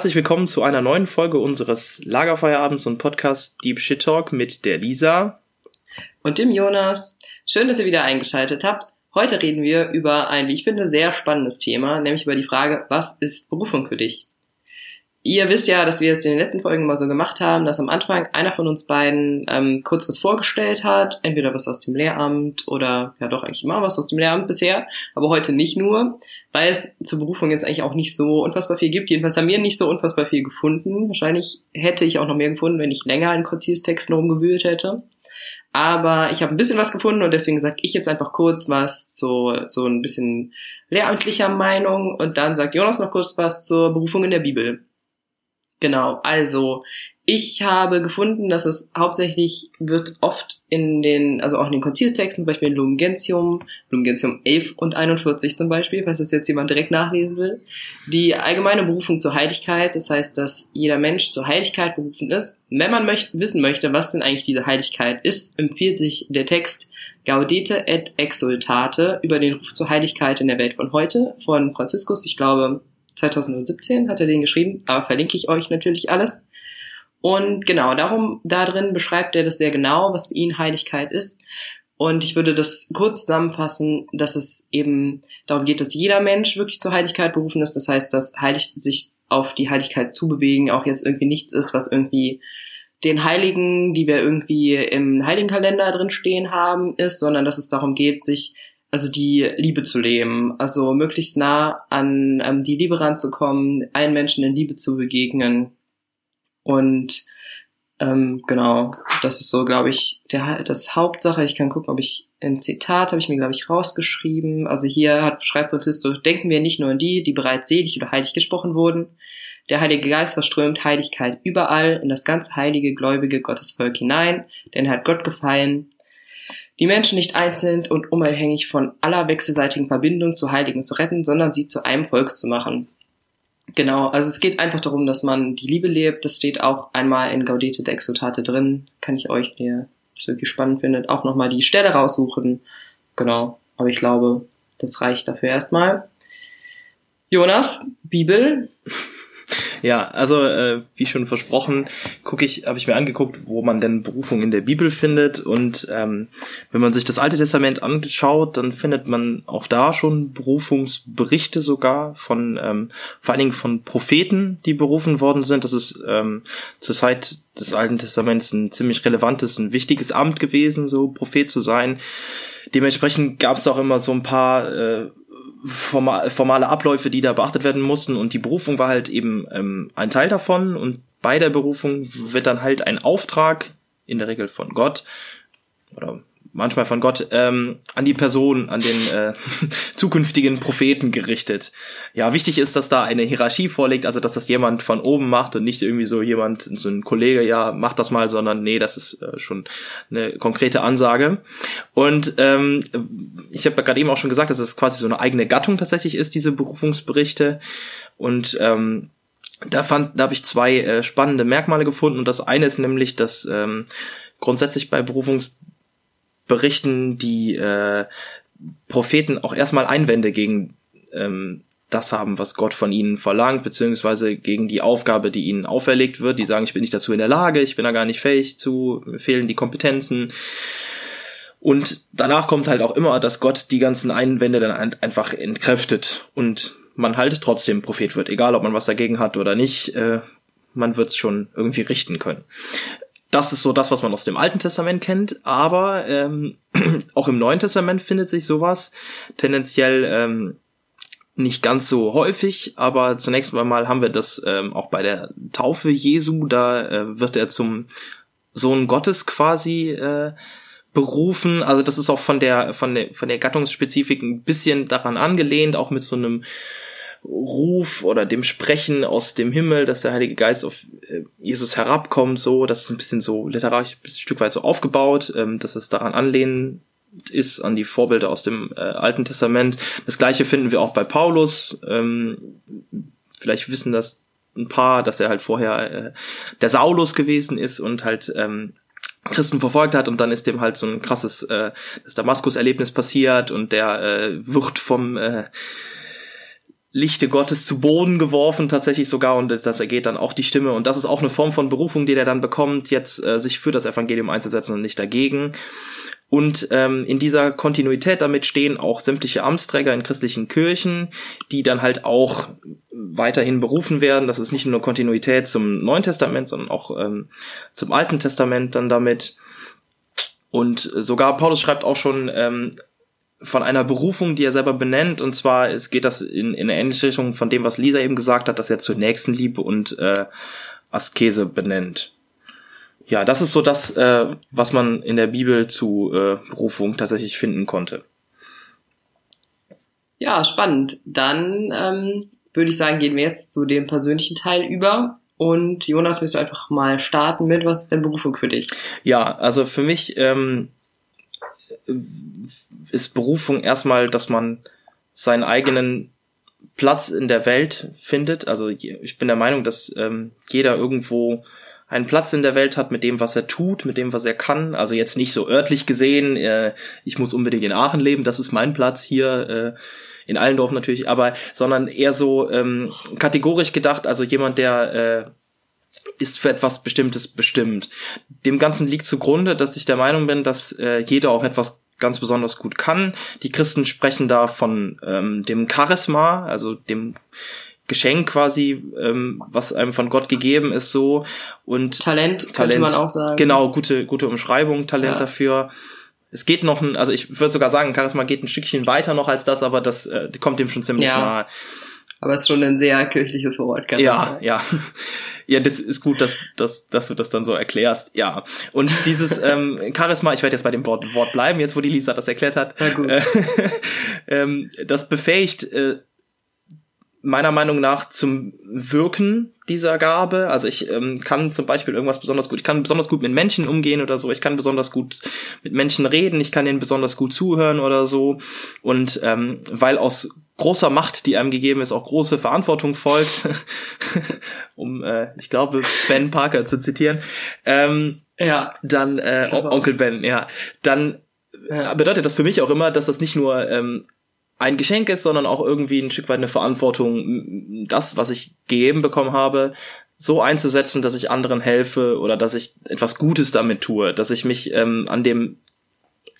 Herzlich willkommen zu einer neuen Folge unseres Lagerfeierabends und Podcast Deep Shit Talk mit der Lisa und dem Jonas. Schön, dass ihr wieder eingeschaltet habt. Heute reden wir über ein, wie ich finde, sehr spannendes Thema, nämlich über die Frage, was ist Berufung für dich? Ihr wisst ja, dass wir es in den letzten Folgen mal so gemacht haben, dass am Anfang einer von uns beiden ähm, kurz was vorgestellt hat, entweder was aus dem Lehramt oder ja doch eigentlich immer was aus dem Lehramt bisher, aber heute nicht nur, weil es zur Berufung jetzt eigentlich auch nicht so unfassbar viel gibt. Jedenfalls haben wir nicht so unfassbar viel gefunden. Wahrscheinlich hätte ich auch noch mehr gefunden, wenn ich länger in Kurzierstexten rumgewühlt hätte. Aber ich habe ein bisschen was gefunden und deswegen sage ich jetzt einfach kurz was zu so ein bisschen lehramtlicher Meinung und dann sagt Jonas noch kurz was zur Berufung in der Bibel. Genau, also ich habe gefunden, dass es hauptsächlich wird oft in den, also auch in den Konzilstexten, zum Beispiel in Lumen Gentium, Lumen Gentium 11 und 41 zum Beispiel, falls das jetzt jemand direkt nachlesen will, die allgemeine Berufung zur Heiligkeit, das heißt, dass jeder Mensch zur Heiligkeit berufen ist. Wenn man möchte, wissen möchte, was denn eigentlich diese Heiligkeit ist, empfiehlt sich der Text Gaudete et Exultate über den Ruf zur Heiligkeit in der Welt von heute von Franziskus, ich glaube 2017 hat er den geschrieben, aber verlinke ich euch natürlich alles. Und genau, darum, da drin beschreibt er das sehr genau, was für ihn Heiligkeit ist. Und ich würde das kurz zusammenfassen, dass es eben darum geht, dass jeder Mensch wirklich zur Heiligkeit berufen ist. Das heißt, dass heilig, sich auf die Heiligkeit zu bewegen auch jetzt irgendwie nichts ist, was irgendwie den Heiligen, die wir irgendwie im Heiligenkalender drin stehen haben, ist, sondern dass es darum geht, sich also die Liebe zu leben, also möglichst nah an ähm, die Liebe ranzukommen, allen Menschen in Liebe zu begegnen. Und ähm, genau, das ist so, glaube ich, der, das Hauptsache. Ich kann gucken, ob ich ein Zitat habe ich mir, glaube ich, rausgeschrieben. Also hier hat schreibt Prothisto, denken wir nicht nur an die, die bereits selig oder heilig gesprochen wurden. Der Heilige Geist verströmt Heiligkeit überall in das ganze heilige, gläubige Gottesvolk hinein, denn er hat Gott gefallen, die Menschen nicht einzeln und unabhängig von aller wechselseitigen Verbindung zu Heiligen zu retten, sondern sie zu einem Volk zu machen. Genau, also es geht einfach darum, dass man die Liebe lebt. Das steht auch einmal in Gaudete de Exultate drin. Kann ich euch, der das wirklich spannend findet, auch nochmal die Stelle raussuchen. Genau, aber ich glaube, das reicht dafür erstmal. Jonas, Bibel, ja, also äh, wie schon versprochen, gucke ich, habe ich mir angeguckt, wo man denn Berufung in der Bibel findet und ähm, wenn man sich das Alte Testament anschaut, dann findet man auch da schon Berufungsberichte sogar von ähm, vor allen Dingen von Propheten, die berufen worden sind. Das ist ähm, zur Zeit des Alten Testaments ein ziemlich relevantes, ein wichtiges Amt gewesen, so Prophet zu sein. Dementsprechend gab es auch immer so ein paar äh, formale Abläufe, die da beachtet werden mussten. Und die Berufung war halt eben ähm, ein Teil davon. Und bei der Berufung wird dann halt ein Auftrag, in der Regel von Gott oder manchmal von Gott ähm, an die Person, an den äh, zukünftigen Propheten gerichtet. Ja, wichtig ist, dass da eine Hierarchie vorliegt, also dass das jemand von oben macht und nicht irgendwie so jemand, so ein Kollege, ja, mach das mal, sondern nee, das ist äh, schon eine konkrete Ansage. Und ähm, ich habe ja gerade eben auch schon gesagt, dass es quasi so eine eigene Gattung tatsächlich ist, diese Berufungsberichte. Und ähm, da fand, da habe ich zwei äh, spannende Merkmale gefunden und das eine ist nämlich, dass ähm, grundsätzlich bei Berufungs berichten die äh, Propheten auch erstmal Einwände gegen ähm, das haben, was Gott von ihnen verlangt, beziehungsweise gegen die Aufgabe, die ihnen auferlegt wird. Die sagen, ich bin nicht dazu in der Lage, ich bin da gar nicht fähig zu, mir fehlen die Kompetenzen. Und danach kommt halt auch immer, dass Gott die ganzen Einwände dann einfach entkräftet und man halt trotzdem Prophet wird, egal ob man was dagegen hat oder nicht. Äh, man wird es schon irgendwie richten können das ist so das, was man aus dem Alten Testament kennt, aber ähm, auch im Neuen Testament findet sich sowas tendenziell ähm, nicht ganz so häufig, aber zunächst einmal haben wir das ähm, auch bei der Taufe Jesu, da äh, wird er zum Sohn Gottes quasi äh, berufen. Also das ist auch von der von der von der Gattungsspezifik ein bisschen daran angelehnt, auch mit so einem Ruf oder dem Sprechen aus dem Himmel, dass der Heilige Geist auf äh, Jesus herabkommt, so, das ist ein bisschen so literarisch ein Stück weit so aufgebaut, ähm, dass es daran anlehnen ist an die Vorbilder aus dem äh, Alten Testament. Das gleiche finden wir auch bei Paulus. Ähm, vielleicht wissen das ein paar, dass er halt vorher äh, der Saulus gewesen ist und halt ähm, Christen verfolgt hat und dann ist dem halt so ein krasses äh, das Damaskus-Erlebnis passiert und der äh, wird vom äh, Lichte Gottes zu Boden geworfen, tatsächlich sogar, und das ergeht dann auch die Stimme. Und das ist auch eine Form von Berufung, die der dann bekommt, jetzt äh, sich für das Evangelium einzusetzen und nicht dagegen. Und ähm, in dieser Kontinuität damit stehen auch sämtliche Amtsträger in christlichen Kirchen, die dann halt auch weiterhin berufen werden. Das ist nicht nur Kontinuität zum Neuen Testament, sondern auch ähm, zum Alten Testament dann damit. Und sogar Paulus schreibt auch schon ähm, von einer Berufung, die er selber benennt. Und zwar es geht das in, in eine ähnliche Richtung von dem, was Lisa eben gesagt hat, dass er zur Nächstenliebe und äh, Askese benennt. Ja, das ist so das, äh, was man in der Bibel zu äh, Berufung tatsächlich finden konnte. Ja, spannend. Dann ähm, würde ich sagen, gehen wir jetzt zu dem persönlichen Teil über. Und Jonas, willst du einfach mal starten mit, was ist denn Berufung für dich? Ja, also für mich ähm, ist Berufung erstmal, dass man seinen eigenen Platz in der Welt findet. Also ich bin der Meinung, dass ähm, jeder irgendwo einen Platz in der Welt hat mit dem, was er tut, mit dem, was er kann. Also jetzt nicht so örtlich gesehen, äh, ich muss unbedingt in Aachen leben, das ist mein Platz hier. Äh, in Allendorf natürlich, aber sondern eher so ähm, kategorisch gedacht, also jemand, der äh, ist für etwas Bestimmtes bestimmt. Dem Ganzen liegt zugrunde, dass ich der Meinung bin, dass äh, jeder auch etwas ganz besonders gut kann. Die Christen sprechen da von ähm, dem Charisma, also dem Geschenk quasi, ähm, was einem von Gott gegeben ist, so und Talent, Talent könnte man auch sagen. Genau, gute gute Umschreibung, Talent ja. dafür. Es geht noch ein, also ich würde sogar sagen, Charisma geht ein Stückchen weiter noch als das, aber das äh, kommt dem schon ziemlich ja. nahe. Aber es ist schon ein sehr kirchliches Wort, kann Ja, ja. Ja, das ist gut, dass, dass, dass du das dann so erklärst. Ja. Und dieses ähm, Charisma, ich werde jetzt bei dem Wort, Wort bleiben, jetzt wo die Lisa das erklärt hat. Ja, gut. Äh, ähm, das befähigt äh, meiner Meinung nach zum Wirken dieser Gabe. Also ich ähm, kann zum Beispiel irgendwas besonders gut, ich kann besonders gut mit Menschen umgehen oder so, ich kann besonders gut mit Menschen reden, ich kann ihnen besonders gut zuhören oder so. Und ähm, weil aus großer Macht, die einem gegeben ist, auch große Verantwortung folgt, um, äh, ich glaube, Ben Parker zu zitieren, ähm, ja, dann äh, Onkel Ben, ja, dann bedeutet das für mich auch immer, dass das nicht nur ähm, ein Geschenk ist, sondern auch irgendwie ein Stück weit eine Verantwortung, das, was ich gegeben bekommen habe, so einzusetzen, dass ich anderen helfe oder dass ich etwas Gutes damit tue, dass ich mich ähm, an dem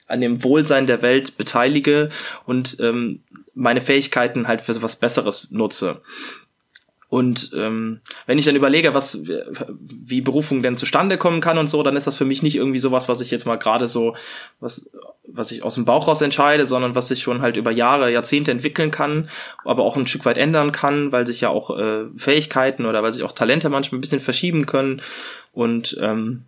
an dem Wohlsein der Welt beteilige und ähm, meine Fähigkeiten halt für was Besseres nutze. Und ähm, wenn ich dann überlege, was wie Berufung denn zustande kommen kann und so, dann ist das für mich nicht irgendwie sowas, was ich jetzt mal gerade so was was ich aus dem Bauch raus entscheide, sondern was sich schon halt über Jahre, Jahrzehnte entwickeln kann, aber auch ein Stück weit ändern kann, weil sich ja auch äh, Fähigkeiten oder weil sich auch Talente manchmal ein bisschen verschieben können. Und ähm,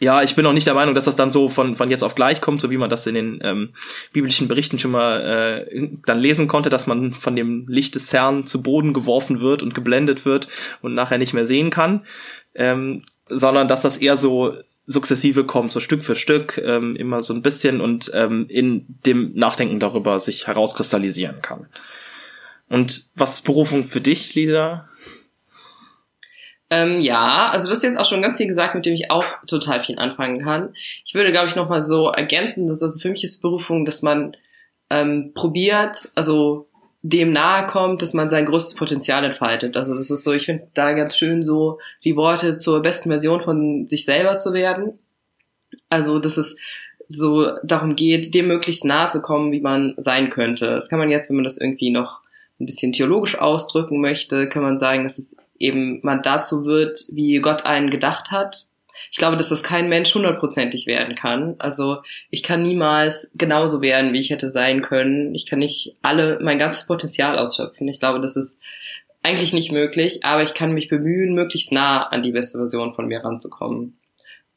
ja, ich bin auch nicht der Meinung, dass das dann so von, von jetzt auf gleich kommt, so wie man das in den ähm, biblischen Berichten schon mal äh, dann lesen konnte, dass man von dem Licht des Herrn zu Boden geworfen wird und geblendet wird und nachher nicht mehr sehen kann, ähm, sondern dass das eher so sukzessive kommt, so Stück für Stück, ähm, immer so ein bisschen und ähm, in dem Nachdenken darüber sich herauskristallisieren kann. Und was ist Berufung für dich, Lisa? Ähm, ja, also du hast jetzt auch schon ganz viel gesagt, mit dem ich auch total viel anfangen kann. Ich würde, glaube ich, nochmal so ergänzen, dass das für mich ist Berufung, dass man ähm, probiert, also dem nahe kommt, dass man sein größtes Potenzial entfaltet. Also das ist so, ich finde da ganz schön so die Worte zur besten Version von sich selber zu werden. Also dass es so darum geht, dem möglichst nahe zu kommen, wie man sein könnte. Das kann man jetzt, wenn man das irgendwie noch ein bisschen theologisch ausdrücken möchte, kann man sagen, dass es eben man dazu wird, wie Gott einen gedacht hat. Ich glaube, dass das kein Mensch hundertprozentig werden kann. Also ich kann niemals genauso werden, wie ich hätte sein können. Ich kann nicht alle mein ganzes Potenzial ausschöpfen. Ich glaube, das ist eigentlich nicht möglich, aber ich kann mich bemühen, möglichst nah an die beste Version von mir ranzukommen.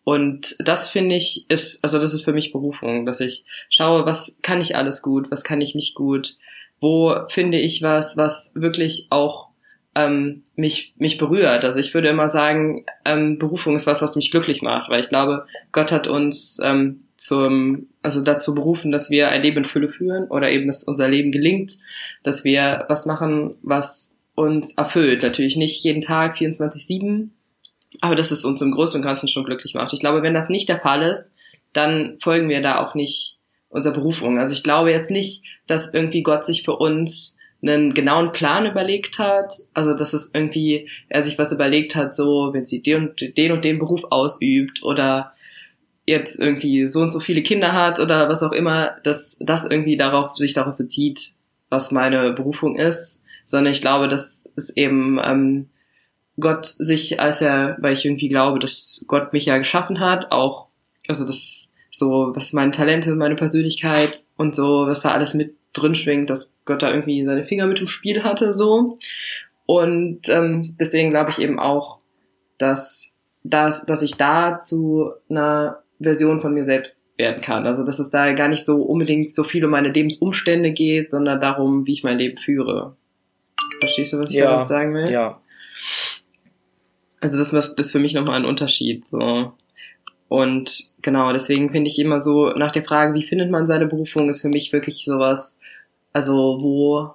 Und das finde ich ist, also das ist für mich Berufung, dass ich schaue, was kann ich alles gut, was kann ich nicht gut, wo finde ich was, was wirklich auch ähm, mich, mich berührt. Also ich würde immer sagen, ähm, Berufung ist was, was mich glücklich macht, weil ich glaube, Gott hat uns ähm, zum, also dazu berufen, dass wir ein Leben in Fülle führen oder eben, dass unser Leben gelingt, dass wir was machen, was uns erfüllt. Natürlich nicht jeden Tag 24-7, aber dass es uns im Großen und Ganzen schon glücklich macht. Ich glaube, wenn das nicht der Fall ist, dann folgen wir da auch nicht unserer Berufung. Also ich glaube jetzt nicht, dass irgendwie Gott sich für uns einen genauen Plan überlegt hat. Also, dass es irgendwie, er sich was überlegt hat, so, wenn sie den und den, und den Beruf ausübt oder jetzt irgendwie so und so viele Kinder hat oder was auch immer, dass das irgendwie darauf, sich darauf bezieht, was meine Berufung ist, sondern ich glaube, dass es eben ähm, Gott sich, als er, weil ich irgendwie glaube, dass Gott mich ja geschaffen hat, auch, also das so, was meine Talente, meine Persönlichkeit und so, was da alles mit drin schwingt, dass Gott da irgendwie seine Finger mit im Spiel hatte, so. Und ähm, deswegen glaube ich eben auch, dass, dass, dass ich da zu einer Version von mir selbst werden kann. Also dass es da gar nicht so unbedingt so viel um meine Lebensumstände geht, sondern darum, wie ich mein Leben führe. Verstehst du, was ich Ja, damit sagen will? Ja, Also das ist für mich nochmal ein Unterschied. So. Und genau, deswegen finde ich immer so, nach der Frage, wie findet man seine Berufung, ist für mich wirklich sowas, also wo,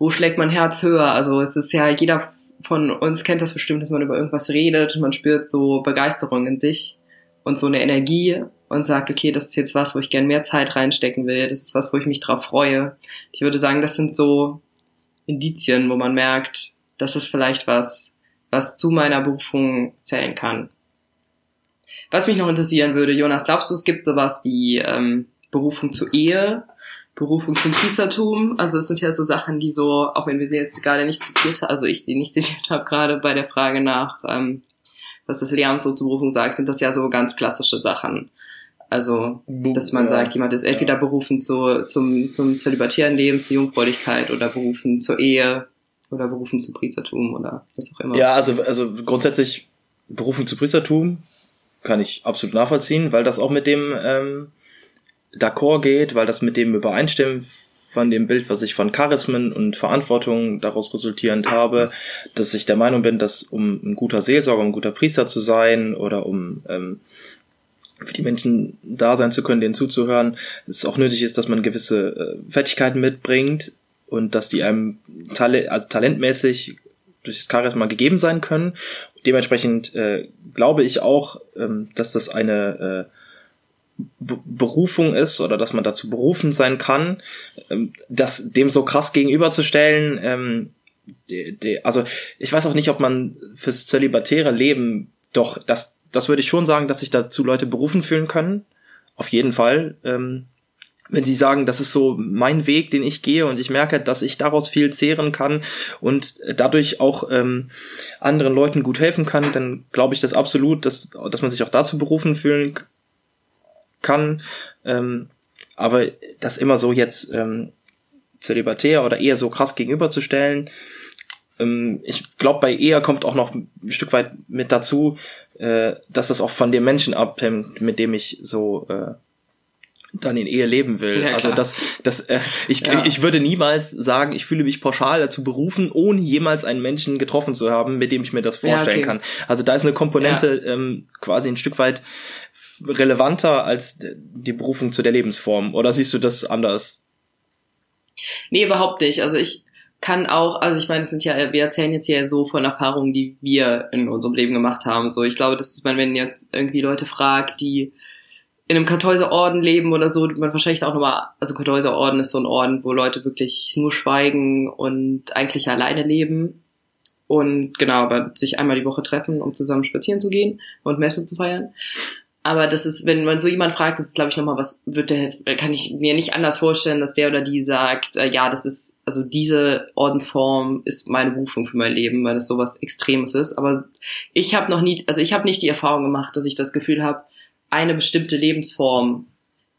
wo schlägt mein Herz höher? Also es ist ja, jeder von uns kennt das bestimmt, dass man über irgendwas redet und man spürt so Begeisterung in sich und so eine Energie und sagt, okay, das ist jetzt was, wo ich gern mehr Zeit reinstecken will, das ist was, wo ich mich drauf freue. Ich würde sagen, das sind so Indizien, wo man merkt, das ist vielleicht was, was zu meiner Berufung zählen kann. Was mich noch interessieren würde, Jonas, glaubst du, es gibt sowas wie ähm, Berufung zur Ehe, Berufung zum Priestertum? Also das sind ja so Sachen, die so, auch wenn wir sie jetzt gerade nicht zitiert haben, also ich sie nicht zitiert habe, gerade bei der Frage nach, ähm, was das Lehramt so zur Berufung sagt, sind das ja so ganz klassische Sachen. Also, dass man sagt, jemand ist entweder berufen zu, zum, zum zölibatären Leben, zur Jungfräulichkeit oder berufen zur Ehe oder berufen zum Priestertum oder was auch immer. Ja, also, also grundsätzlich Berufung zu Priestertum kann ich absolut nachvollziehen, weil das auch mit dem ähm, d'accord geht, weil das mit dem übereinstimmt von dem Bild, was ich von Charismen und Verantwortung daraus resultierend habe, dass ich der Meinung bin, dass um ein guter Seelsorger, um ein guter Priester zu sein oder um ähm, für die Menschen da sein zu können, denen zuzuhören, es auch nötig ist, dass man gewisse äh, Fertigkeiten mitbringt und dass die einem Tale also talentmäßig durch das Charisma gegeben sein können. Dementsprechend äh, glaube ich auch, ähm, dass das eine äh, Be- Berufung ist oder dass man dazu berufen sein kann, ähm, das dem so krass gegenüberzustellen. Ähm, de, de, also ich weiß auch nicht, ob man fürs zölibatäre Leben doch das das würde ich schon sagen, dass sich dazu Leute berufen fühlen können. Auf jeden Fall. Ähm, wenn sie sagen, das ist so mein Weg, den ich gehe und ich merke, dass ich daraus viel zehren kann und dadurch auch ähm, anderen Leuten gut helfen kann, dann glaube ich das absolut, dass, dass man sich auch dazu berufen fühlen kann. Ähm, aber das immer so jetzt ähm, zölibatär oder eher so krass gegenüberzustellen, ähm, ich glaube, bei Ehe kommt auch noch ein Stück weit mit dazu, äh, dass das auch von dem Menschen abhängt, mit dem ich so äh, dann in Ehe leben will. Ja, also das, das, äh, ich, Ja. ich würde niemals sagen, ich fühle mich pauschal dazu berufen, ohne jemals einen Menschen getroffen zu haben, mit dem ich mir das Ja, vorstellen okay. kann. Also da ist eine Komponente ähm, quasi ein Stück weit relevanter als die Berufung zu der Lebensform. Oder siehst du das anders? Nee, überhaupt nicht. Also ich kann auch, also ich meine, es sind ja, wir erzählen jetzt hier so von Erfahrungen, die wir in unserem Leben gemacht haben. So, ich glaube, das ist, man, wenn jetzt irgendwie Leute fragt, die in einem Kartäuserorden leben oder so, man wahrscheinlich auch nochmal, also Kartäuserorden ist so ein Orden, wo Leute wirklich nur schweigen und eigentlich alleine leben. Und genau, aber sich einmal die Woche treffen, um zusammen spazieren zu gehen und Messe zu feiern. Aber das ist, wenn man so jemand fragt, das ist, glaube ich, nochmal was, wird der, kann ich mir nicht anders vorstellen, dass der oder die sagt, äh, ja, das ist, also diese Ordensform ist meine Berufung für mein Leben, weil das sowas Extremes ist. Aber ich habe noch nie, also ich habe nicht die Erfahrung gemacht, dass ich das Gefühl habe, eine bestimmte Lebensform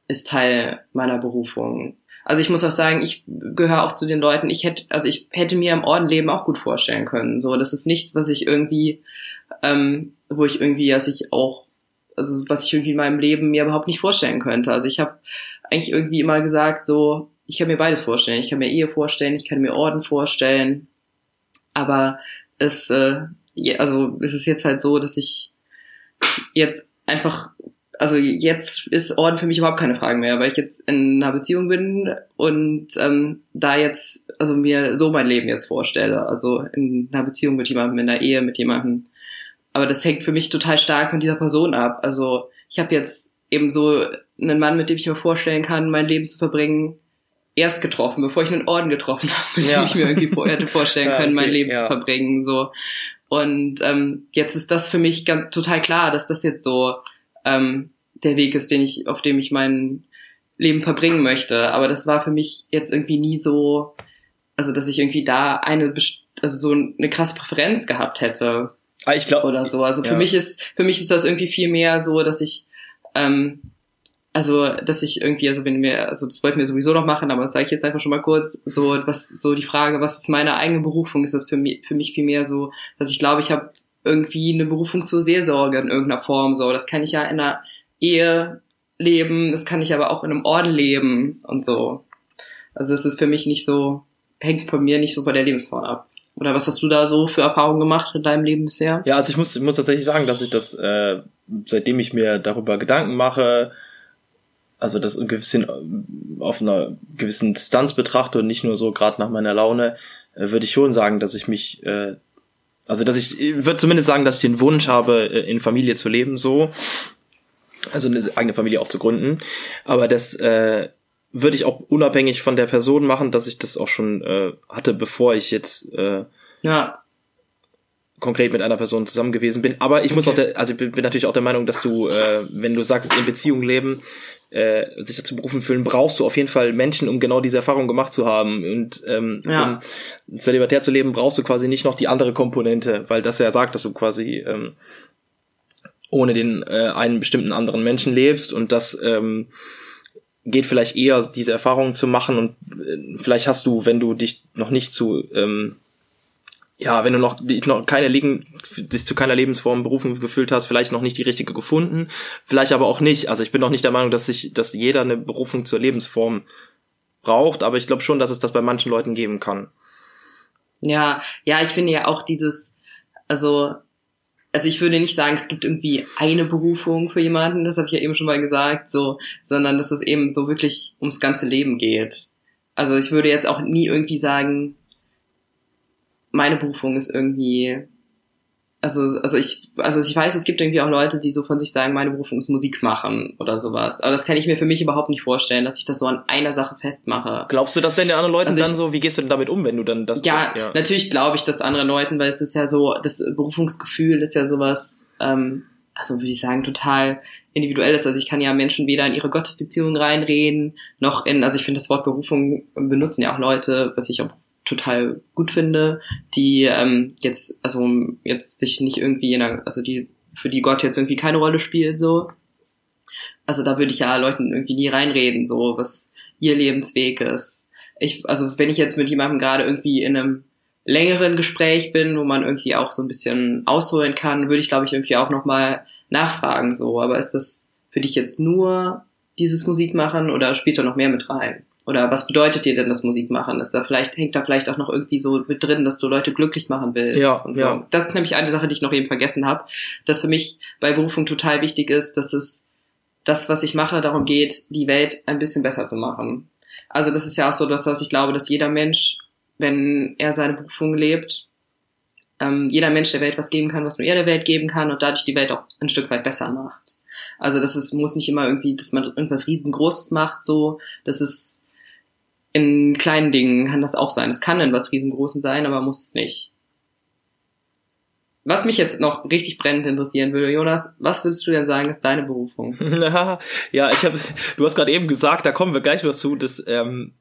ist Teil meiner Berufung. Also ich muss auch sagen, ich gehöre auch zu den Leuten, ich hätte, also ich hätte mir im Ordenleben auch gut vorstellen können. So, das ist nichts, was ich irgendwie, ähm, wo ich irgendwie, dass ich auch also was ich irgendwie in meinem Leben mir überhaupt nicht vorstellen könnte. Also ich habe eigentlich irgendwie immer gesagt, so, ich kann mir beides vorstellen. Ich kann mir Ehe vorstellen, ich kann mir Orden vorstellen. Aber es, äh, also es ist jetzt halt so, dass ich jetzt einfach, also jetzt ist Orden für mich überhaupt keine Frage mehr, weil ich jetzt in einer Beziehung bin und ähm, da jetzt, also mir so mein Leben jetzt vorstelle. Also in einer Beziehung mit jemandem, in einer Ehe mit jemandem, aber das hängt für mich total stark von dieser Person ab. Also ich habe jetzt eben so einen Mann, mit dem ich mir vorstellen kann, mein Leben zu verbringen, erst getroffen, bevor ich einen Orden getroffen habe, mit Ja. dem ich mir irgendwie vor, hätte vorstellen Ja, können, mein okay, Leben ja. zu verbringen. So. Und ähm, jetzt ist das für mich ganz, total klar, dass das jetzt so ähm, der Weg ist, den ich, auf dem ich mein Leben verbringen möchte. Aber das war für mich jetzt irgendwie nie so, also dass ich irgendwie da eine, also so eine krasse Präferenz gehabt hätte Ah, ich glaube, oder so. Also für Ja. mich ist, für mich ist das irgendwie viel mehr so, dass ich, ähm, also, dass ich irgendwie, also wenn wir, also das wollten wir sowieso noch machen, aber das sage ich jetzt einfach schon mal kurz, so, was, so die Frage, was ist meine eigene Berufung, ist das für mich, für mich viel mehr so, dass ich glaube, ich habe irgendwie eine Berufung zur Seelsorge in irgendeiner Form, so. Das kann ich ja in einer Ehe leben, das kann ich aber auch in einem Orden leben und so. Also es ist für mich nicht so, hängt von mir nicht so bei der Lebensform ab. Oder was hast du da so für Erfahrungen gemacht in deinem Leben bisher? Ja, also ich muss, ich muss tatsächlich sagen, dass ich das, äh, seitdem ich mir darüber Gedanken mache, also das ein äh, auf einer gewissen Distanz betrachte und nicht nur so gerade nach meiner Laune, äh, würde ich schon sagen, dass ich mich, äh, also dass ich, ich würde zumindest sagen, dass ich den Wunsch habe, äh, in Familie zu leben, so, also eine eigene Familie auch zu gründen, aber das äh, würde ich auch unabhängig von der Person machen, dass ich das auch schon äh, hatte, bevor ich jetzt äh, Ja, konkret mit einer Person zusammen gewesen bin. Aber ich muss auch, der, also ich bin natürlich auch der Meinung, dass du, äh, wenn du sagst, in Beziehung leben, äh, sich dazu berufen fühlen, brauchst du auf jeden Fall Menschen, um genau diese Erfahrung gemacht zu haben. Und ähm, Ja. um zölibatär zu leben, brauchst du quasi nicht noch die andere Komponente, weil das ja sagt, dass du quasi ähm, ohne den äh, einen bestimmten anderen Menschen lebst und das ähm, geht vielleicht eher, diese Erfahrung zu machen und äh, vielleicht hast du, wenn du dich noch nicht zu ähm, ja, wenn du noch, noch keine Legen, dich zu keiner Lebensform berufen gefühlt hast, vielleicht noch nicht die richtige gefunden, vielleicht aber auch nicht. Also ich bin auch nicht der Meinung, dass sich, dass jeder eine Berufung zur Lebensform braucht, aber ich glaube schon, dass es das bei manchen Leuten geben kann. ja, ja, ich finde ja auch dieses, also, also ich würde nicht sagen, es gibt irgendwie eine Berufung für jemanden, das habe ich ja eben schon mal gesagt, so, sondern dass es eben so wirklich ums ganze Leben geht. Also ich würde jetzt auch nie irgendwie sagen, meine Berufung ist irgendwie, also, also ich, also ich weiß, es gibt irgendwie auch Leute, die so von sich sagen, meine Berufung ist Musik machen oder sowas. Aber das kann ich mir für mich überhaupt nicht vorstellen, dass ich das so an einer Sache festmache. Glaubst du das denn den anderen Leuten Also ich- dann so? Wie gehst du denn damit um, wenn du dann das? Ja, natürlich glaube ich das anderen Leuten, weil es ist ja so, das Berufungsgefühl ist ja sowas, ähm, also würde ich sagen, total individuell ist. Also ich kann ja Menschen weder in ihre Gottesbeziehung reinreden, noch in, also ich finde das Wort Berufung benutzen ja auch Leute, was ich auch total gut finde, die ähm, jetzt, also jetzt sich nicht irgendwie in einer, also die, für die Gott jetzt irgendwie keine Rolle spielt, so. Also da würde ich ja Leuten irgendwie nie reinreden, so was ihr Lebensweg ist. Ich, also wenn ich jetzt mit jemandem gerade irgendwie in einem längeren Gespräch bin, wo man irgendwie auch so ein bisschen ausholen kann, würde ich glaube ich irgendwie auch nochmal nachfragen, so. Aber ist das für dich jetzt nur dieses Musikmachen oder spielt da noch mehr mit rein? Oder was bedeutet dir denn das Musikmachen? Ist da vielleicht, hängt da vielleicht auch noch irgendwie so mit drin, dass du Leute glücklich machen willst? Ja, und so. ja. Das ist nämlich eine Sache, die ich noch eben vergessen habe, dass für mich bei Berufung total wichtig ist, dass es das, was ich mache, darum geht, die Welt ein bisschen besser zu machen. Also das ist ja auch so, dass, dass ich glaube, dass jeder Mensch, wenn er seine Berufung lebt, ähm, jeder Mensch der Welt was geben kann, was nur er der Welt geben kann und dadurch die Welt auch ein Stück weit besser macht. Also das ist, muss nicht immer irgendwie, dass man irgendwas riesengroßes macht, so, das ist in kleinen Dingen kann das auch sein. Es kann in was riesengroßen sein, aber muss es nicht. Was mich jetzt noch richtig brennend interessieren würde, Jonas, was würdest du denn sagen, ist deine Berufung? ja, ich habe, du hast gerade eben gesagt, da kommen wir gleich noch zu, dass ähm,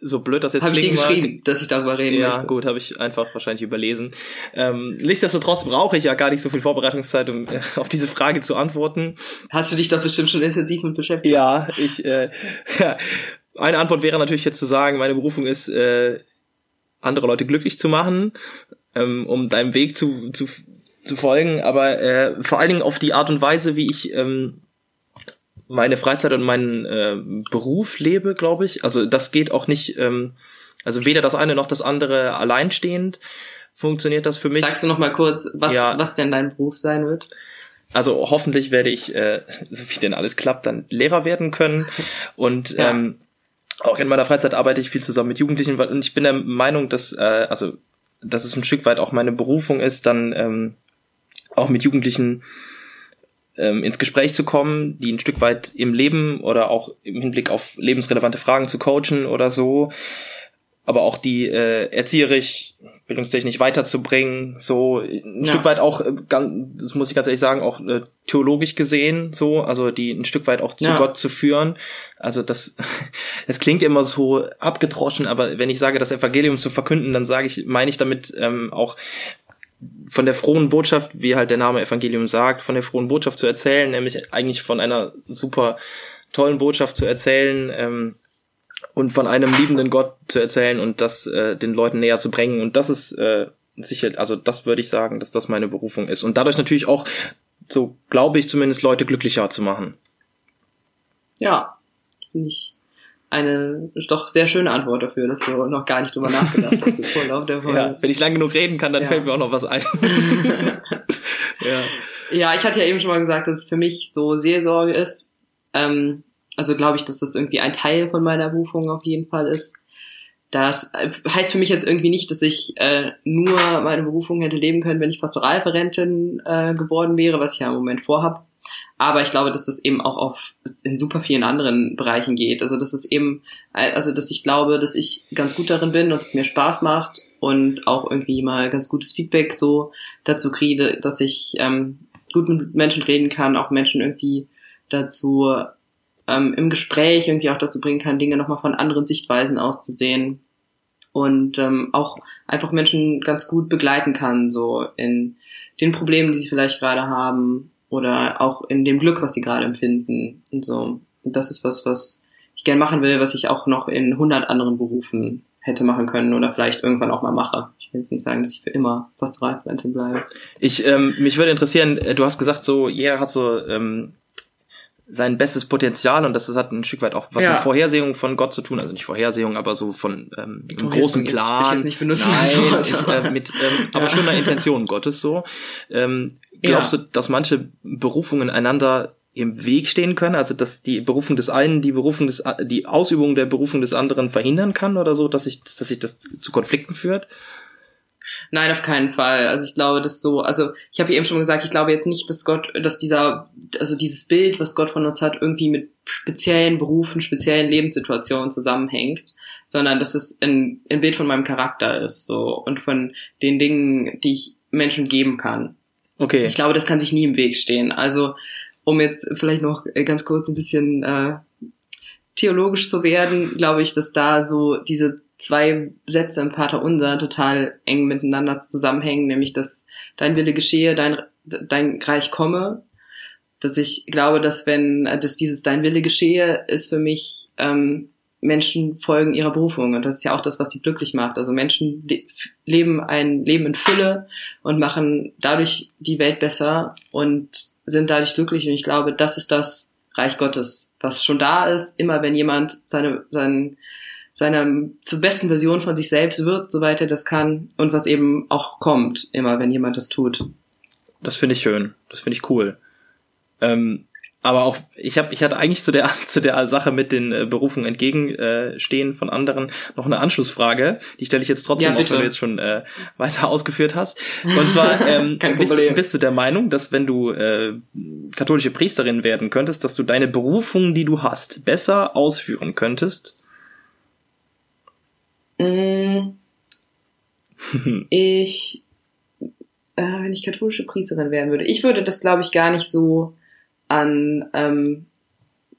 so blöd das jetzt Habe ich dir geschrieben, dass ich darüber reden Ja, möchte? gut, habe ich einfach wahrscheinlich überlesen. Ähm, nichtsdestotrotz brauche ich ja gar nicht so viel Vorbereitungszeit, um äh, auf diese Frage zu antworten. Hast du dich doch bestimmt schon intensiv mit beschäftigt? Ja, ich, äh, eine Antwort wäre natürlich jetzt zu sagen, meine Berufung ist, äh, andere Leute glücklich zu machen, ähm, um deinem Weg zu, zu, zu folgen, aber äh, vor allen Dingen auf die Art und Weise, wie ich ähm, meine Freizeit und meinen äh, Beruf lebe, glaube ich. Also das geht auch nicht, ähm, also weder das eine noch das andere alleinstehend funktioniert das für mich. Sagst du noch mal kurz, was, Ja. was denn dein Beruf sein wird? Also hoffentlich werde ich, äh, so wie denn alles klappt, dann Lehrer werden können. Und Ja. ähm, auch in meiner Freizeit arbeite ich viel zusammen mit Jugendlichen, weil und ich bin der Meinung, dass, äh, also, dass es ein Stück weit auch meine Berufung ist, dann ähm, auch mit Jugendlichen ähm, ins Gespräch zu kommen, die ein Stück weit im Leben oder auch im Hinblick auf lebensrelevante Fragen zu coachen oder so, aber auch die äh, erzieherisch, bildungstechnisch weiterzubringen, so ein ja. Stück weit auch, äh, ganz, das muss ich ganz ehrlich sagen, auch äh, theologisch gesehen, so, also die ein Stück weit auch zu ja. Gott zu führen. Also das, das klingt immer so abgedroschen, aber wenn ich sage, das Evangelium zu verkünden, dann sage ich, meine ich damit ähm, auch von der frohen Botschaft, wie halt der Name Evangelium sagt, von der frohen Botschaft zu erzählen, nämlich eigentlich von einer super tollen Botschaft zu erzählen ähm, und von einem liebenden Gott zu erzählen und das äh, den Leuten näher zu bringen. Und das ist äh, sicher, also das würde ich sagen, dass das meine Berufung ist. Und dadurch natürlich auch, so glaube ich zumindest, Leute glücklicher zu machen. Ja, finde ich eine doch sehr schöne Antwort dafür, dass du noch gar nicht drüber nachgedacht hast. Vorlauf der Folge. Ja, wenn ich lang genug reden kann, dann ja. fällt mir auch noch was ein. ja. ja, ich hatte ja eben schon mal gesagt, dass es für mich so Seelsorge ist. Ähm, also glaube ich, dass das irgendwie ein Teil von meiner Berufung auf jeden Fall ist. Das heißt für mich jetzt irgendwie nicht, dass ich äh, nur meine Berufung hätte leben können, wenn ich Pastoralreferentin äh, geworden wäre, was ich ja im Moment vorhab. Aber ich glaube, dass das eben auch auf in super vielen anderen Bereichen geht. Also dass es eben, also dass ich glaube, dass ich ganz gut darin bin und es mir Spaß macht und auch irgendwie mal ganz gutes Feedback so dazu kriege, dass ich ähm, gut mit Menschen reden kann, auch Menschen irgendwie dazu ähm, im Gespräch irgendwie auch dazu bringen kann, Dinge nochmal von anderen Sichtweisen auszusehen und ähm, auch einfach Menschen ganz gut begleiten kann, so in den Problemen, die sie vielleicht gerade haben oder auch in dem Glück, was sie gerade empfinden und so. Und das ist was, was ich gern machen will, was ich auch noch in 100 anderen Berufen hätte machen können oder vielleicht irgendwann auch mal mache. Ich will jetzt nicht sagen, dass ich für immer Pastoralreferentin bleibe. Ich, ähm, mich würde interessieren, äh, du hast gesagt, so jeder hat so ähm, sein bestes Potenzial und das, das hat ein Stück weit auch was ja. mit Vorhersehung von Gott zu tun, also nicht Vorhersehung, aber so von ähm, einem großen Plan. Ich benutzen, Nein, ich, äh, mit, ähm, aber schon einer Intention Gottes so. Ähm, glaubst ja. du, dass manche Berufungen einander im Weg stehen können, also dass die Berufung des einen die Berufung des die Ausübung der Berufung des anderen verhindern kann oder so, dass sich dass sich das zu Konflikten führt? Nein, auf keinen Fall. Also ich glaube, dass so, also ich habe eben schon gesagt, ich glaube jetzt nicht, dass Gott, dass dieser, also dieses Bild, was Gott von uns hat, irgendwie mit speziellen Berufen, speziellen Lebenssituationen zusammenhängt, sondern dass es ein, ein Bild von meinem Charakter ist, so und von den Dingen, die ich Menschen geben kann. Okay. Ich glaube, das kann sich nie im Weg stehen. Also um jetzt vielleicht noch ganz kurz ein bisschen äh, theologisch zu werden, glaube ich, dass da so diese zwei Sätze im Vater Unser total eng miteinander zusammenhängen, nämlich dass dein Wille geschehe, dein, dein Reich komme. Dass ich glaube, dass wenn, dass dieses dein Wille geschehe, ist für mich, ähm, Menschen folgen ihrer Berufung. Und das ist ja auch das, was sie glücklich macht. Also Menschen le leben ein Leben in Fülle und machen dadurch die Welt besser und sind dadurch glücklich. Und ich glaube, das ist das Reich Gottes, was schon da ist. Immer wenn jemand seine, seinen seiner zur besten Version von sich selbst wird, soweit er das kann und was eben auch kommt, immer wenn jemand das tut. Das finde ich schön, das finde ich cool. Ähm, aber auch ich habe ich hatte eigentlich zu der zu der Sache mit den äh, Berufungen entgegenstehen äh, von anderen noch eine Anschlussfrage, die stelle ich jetzt trotzdem ja, auch, wenn du jetzt schon äh, weiter ausgeführt hast. Und zwar ähm, bist, bist, du der Meinung, dass wenn du äh, katholische Priesterin werden könntest, dass du deine Berufung, die du hast, besser ausführen könntest, Mm. ich, äh, wenn ich katholische Priesterin werden würde, ich würde das, glaube ich, gar nicht so an ähm,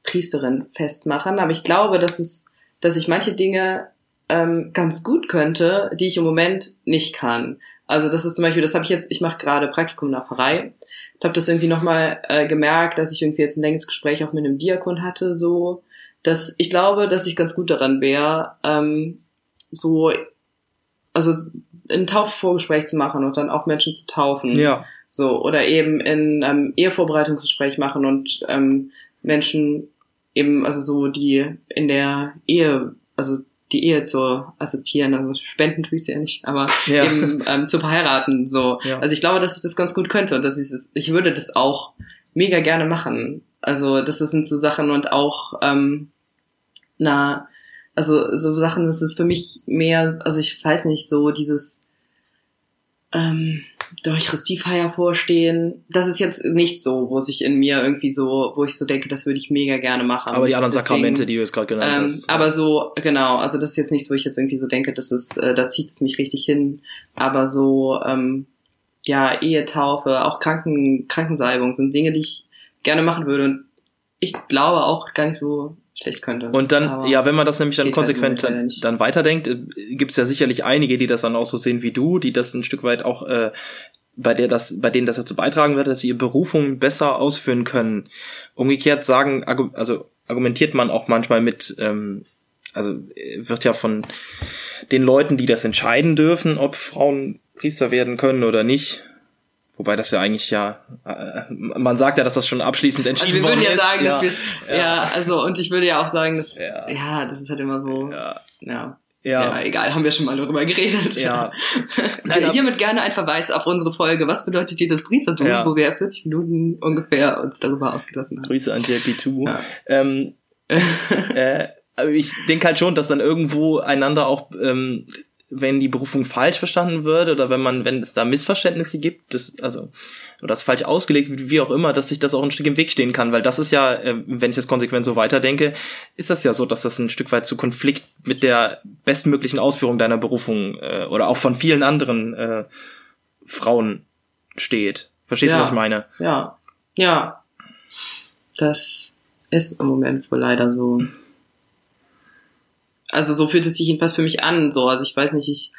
Priesterin festmachen, aber ich glaube, dass es, dass ich manche Dinge ähm, ganz gut könnte, die ich im Moment nicht kann. Also das ist zum Beispiel, das habe ich jetzt, ich mache gerade Praktikum nach Pfarrei. Ich habe das irgendwie nochmal äh, gemerkt, dass ich irgendwie jetzt ein längeres Gespräch auch mit einem Diakon hatte, so, dass ich glaube, dass ich ganz gut daran wäre, ähm, so, also ein Taufvorgespräch zu machen und dann auch Menschen zu taufen. Ja. So, oder eben in ähm, Ehevorbereitungsgespräch machen und ähm, Menschen eben, also so die in der Ehe, also die Ehe zu assistieren, also spenden tue ich ja nicht, aber ja. eben ähm, zu verheiraten. So. Ja. Also ich glaube, dass ich das ganz gut könnte und dass ich es, ich würde das auch mega gerne machen. Also das sind so Sachen und auch ähm, na also so Sachen, das ist für mich mehr, also ich weiß nicht, so dieses, ähm, der Eucharistiefeier vorstehen. Das ist jetzt nicht so, wo sich in mir irgendwie so, wo ich so denke, das würde ich mega gerne machen. Aber die anderen Deswegen, Sakramente, die du jetzt gerade genannt ähm, hast. Aber so, genau, also das ist jetzt nichts, wo ich jetzt irgendwie so denke, das ist, äh, da zieht es mich richtig hin. Aber so, ähm, ja, Ehetaufe, auch Kranken, Krankensalbung sind Dinge, die ich gerne machen würde und ich glaube auch gar nicht so schlecht könnte. Und dann, Aber ja, wenn man das nämlich dann halt konsequent halt dann, dann weiterdenkt, äh, gibt es ja sicherlich einige, die das dann auch so sehen wie du, die das ein Stück weit auch äh, bei der das, bei denen das dazu beitragen wird, dass sie ihre Berufung besser ausführen können. Umgekehrt sagen, also argumentiert man auch manchmal mit, ähm, also äh, wird ja von den Leuten, die das entscheiden dürfen, ob Frauen Priester werden können oder nicht, Wobei das ja eigentlich ja, äh, man sagt ja, dass das schon abschließend entschieden also wir würden ja ist. sagen, ja, dass wir es, ja. ja, also und ich würde ja auch sagen, dass, ja, ja das ist halt immer so, ja. ja. Ja. ja, egal, haben wir schon mal darüber geredet. Ja. Nein, Hiermit gerne ein Verweis auf unsere Folge. Was bedeutet dir das Priestertum, ja. wo wir 40 Minuten ungefähr uns darüber ausgelassen haben. Grüße an JP2. Ja. Ähm, äh, ich denke halt schon, dass dann irgendwo einander auch ähm, wenn die Berufung falsch verstanden wird oder wenn man, wenn es da Missverständnisse gibt, das, also, oder das falsch ausgelegt wird, wie auch immer, dass sich das auch ein Stück im Weg stehen kann, weil das ist ja, äh, wenn ich das konsequent so weiterdenke, ist das ja so, dass das ein Stück weit zu Konflikt mit der bestmöglichen Ausführung deiner Berufung äh, oder auch von vielen anderen äh, Frauen steht. Verstehst ja, du, was ich meine? Ja, ja. Das ist im Moment wohl leider so. Also so fühlt es sich jedenfalls für mich an. So, also ich weiß nicht, ich,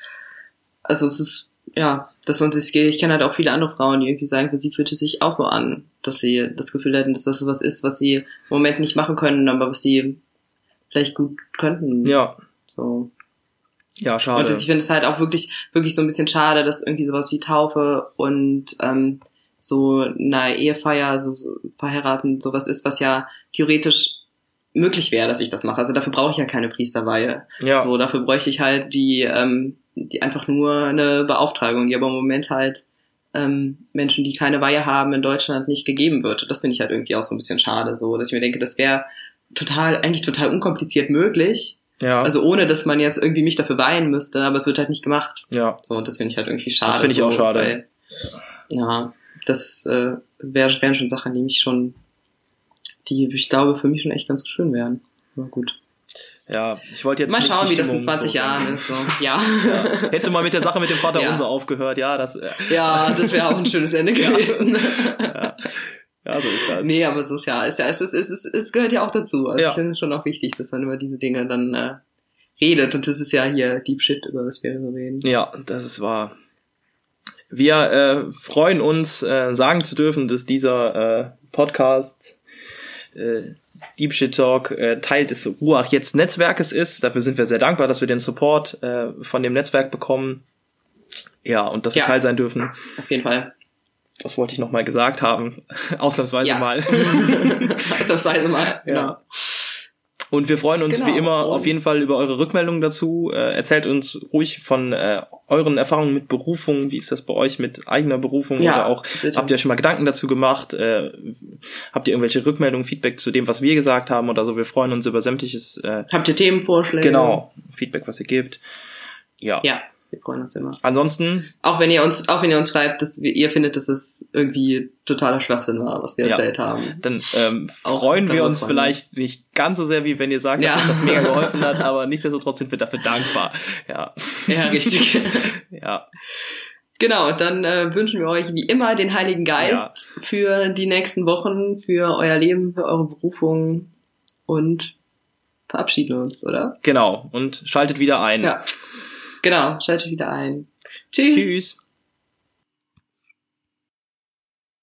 also es ist, ja, das und ich, ich kenne halt auch viele andere Frauen, die irgendwie sagen, für sie fühlt es sich auch so an, dass sie das Gefühl hätten, dass das was ist, was sie im Moment nicht machen können, aber was sie vielleicht gut könnten. Ja. So. Ja, schade. Und ich finde es halt auch wirklich, wirklich so ein bisschen schade, dass irgendwie sowas wie Taufe und ähm, so eine Ehefeier, so, so verheiraten, sowas ist, was ja theoretisch möglich wäre, dass ich das mache. Also dafür brauche ich ja keine Priesterweihe. Ja. So, dafür bräuchte ich halt die, ähm, die einfach nur eine Beauftragung, die aber im Moment halt ähm, Menschen, die keine Weihe haben, in Deutschland nicht gegeben wird. Das finde ich halt irgendwie auch so ein bisschen schade, so, dass ich mir denke, das wäre total, eigentlich total unkompliziert möglich. Ja. Also ohne, dass man jetzt irgendwie mich dafür weihen müsste, aber es wird halt nicht gemacht. Ja. So, und das finde ich halt irgendwie schade. Das finde ich so, auch schade. Weil, ja, das äh, wär, wären schon Sachen, die mich schon die ich glaube für mich schon echt ganz schön wären. Aber gut. Ja, ich wollte jetzt mal schauen, wie das in 20 so Jahren ist. So. Ja. ja. Hättest du mal mit der Sache mit dem Vater ja. unser aufgehört, ja, das. Äh. Ja, das wäre auch ein schönes Ende gewesen. ja. ja, so ist das. Nee, aber es ist ja, es, es, es, es, es gehört ja auch dazu. Also ich finde es schon auch wichtig, dass man über diese Dinge dann äh, redet. Und das ist ja hier Deep Shit, über was wir so reden. Ja, das ist wahr. Wir äh, freuen uns, äh, sagen zu dürfen, dass dieser äh, Podcast äh, Deep Shit Talk äh, Teil des Ruach jetzt Netzwerkes ist. Dafür sind wir sehr dankbar, dass wir den Support äh, von dem Netzwerk bekommen. Ja, und dass wir ja, Teil sein dürfen. Auf jeden Fall. Das wollte ich nochmal gesagt haben. Ausnahmsweise ja. mal. Ausnahmsweise mal. Ja. Genau. Und wir freuen uns genau. wie immer auf jeden Fall über eure Rückmeldungen dazu. Äh, erzählt uns ruhig von äh, euren Erfahrungen mit Berufung. Wie ist das bei euch mit eigener Berufung? Ja, Oder auch, bitte. habt ihr schon mal Gedanken dazu gemacht? Äh, habt ihr irgendwelche Rückmeldungen, Feedback zu dem, was wir gesagt haben oder so? Wir freuen uns über sämtliches. Äh, habt ihr Themenvorschläge? Genau, Feedback, was ihr gebt. Ja. Ja. Wir freuen uns immer. Ansonsten. Auch wenn ihr uns, auch wenn ihr uns schreibt, dass wir, ihr findet, dass es irgendwie totaler Schwachsinn war, was wir ja, erzählt haben. Dann ähm, freuen wir uns vielleicht nicht ganz so sehr, wie wenn ihr sagt, ja. dass euch das mega geholfen hat, aber nichtsdestotrotz sind wir dafür dankbar. Ja. Ja, richtig. ja. Genau, dann äh, wünschen wir euch wie immer den Heiligen Geist ja. für die nächsten Wochen, für euer Leben, für eure Berufung und verabschieden uns, oder? Genau, und schaltet wieder ein. Ja. Genau, schaltet wieder ein. Tschüss. Tschüss.